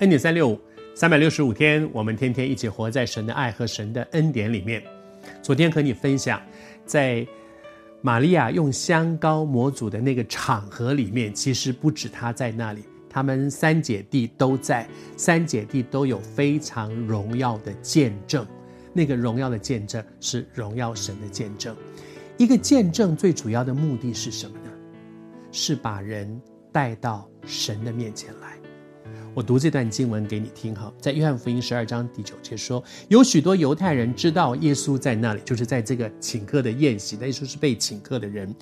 恩典三六五，三百六十五天，我们天天一起活在神的爱和神的恩典里面。昨天和你分享，在玛利亚用香膏抹主的那个场合里面，其实不止她在那里，她们三姐弟都在，三姐弟都有非常荣耀的见证。那个荣耀的见证是荣耀神的见证。一个见证最主要的目的是什么呢？是把人带到神的面前来。我读这段经文给你听哈，在约翰福音十二章第九节说，有许多犹太人知道耶稣在那里，就是在这个请客的宴席，那耶稣是被请客的人，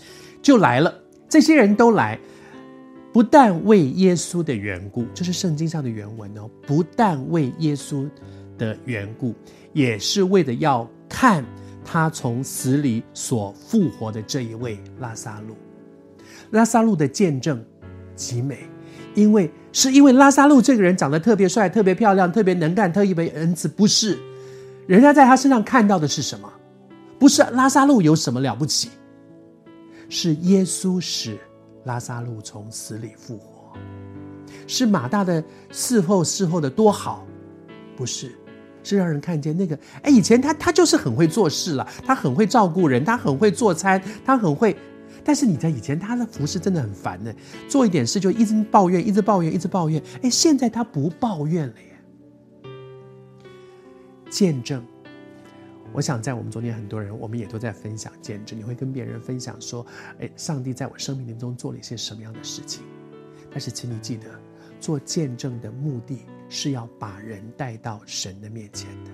就来了。这些人都来，不但为耶稣的缘故，这是圣经上的原文哦，不但为耶稣的缘故，也是为了要看他从死里所复活的这一位拉撒路。拉撒路的见证极美。因为是因为拉撒路这个人长得特别帅、特别漂亮、特别能干、特别恩慈，不是？人家在他身上看到的是什么？不是拉撒路有什么了不起？是耶稣使拉撒路从死里复活，是马大的伺候侍候的多好？不是，是让人看见那个哎，以前他他就是很会做事了，他很会照顾人，他很会做餐，他很会。但是你在以前他的服侍真的很烦呢，做一点事就一直抱怨，一直抱怨，一直抱怨。哎，现在他不抱怨了耶。见证，我想在我们中间很多人，我们也都在分享见证。你会跟别人分享说，哎，上帝在我生命当中做了一些什么样的事情？但是请你记得，做见证的目的是要把人带到神的面前的。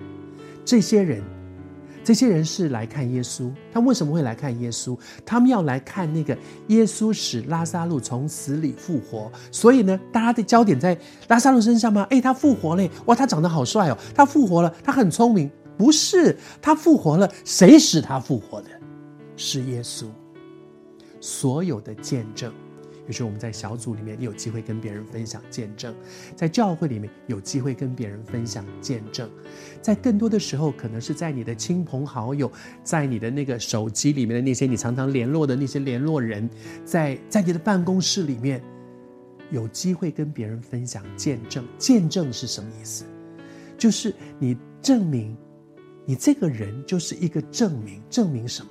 这些人。这些人是来看耶稣，他为什么会来看耶稣？他们要来看那个耶稣使拉撒路从死里复活。所以呢，大家的焦点在拉撒路身上吗？诶，他复活了，哇，他长得好帅哦，他复活了，他很聪明。不是，他复活了，谁使他复活的？是耶稣。所有的见证。比如说，我们在小组里面，你有机会跟别人分享见证；在教会里面，有机会跟别人分享见证；在更多的时候，可能是在你的亲朋好友，在你的那个手机里面的那些你常常联络的那些联络人，在在你的办公室里面，有机会跟别人分享见证。见证是什么意思？就是你证明你这个人就是一个证明，证明什么？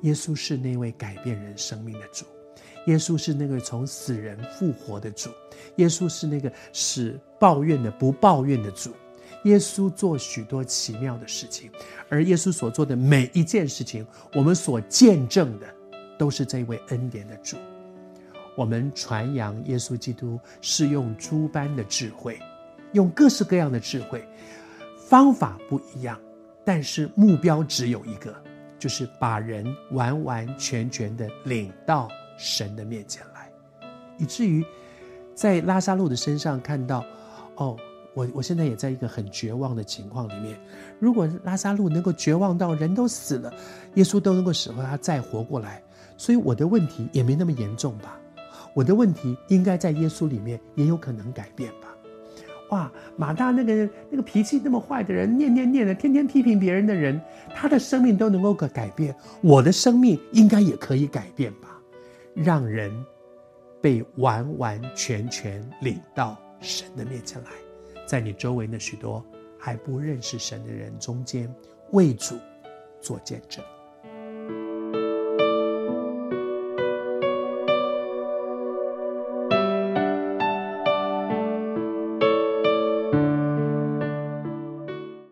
耶稣是那位改变人生命的主。耶稣是那个从死人复活的主，耶稣是那个使抱怨的不抱怨的主，耶稣做许多奇妙的事情，而耶稣所做的每一件事情，我们所见证的都是这位恩典的主。我们传扬耶稣基督是用诸般的智慧，用各式各样的智慧，方法不一样，但是目标只有一个，就是把人完完全全的领到。神的面前来，以至于在拉撒路的身上看到，哦，我我现在也在一个很绝望的情况里面。如果拉撒路能够绝望到人都死了，耶稣都能够使他再活过来，所以我的问题也没那么严重吧？我的问题应该在耶稣里面也有可能改变吧？哇，马大那个那个脾气那么坏的人，念念念的，天天批评别人的人，他的生命都能够改改变，我的生命应该也可以改变吧？让人被完完全全领到神的面前来，在你周围的许多还不认识神的人中间，为主做见证。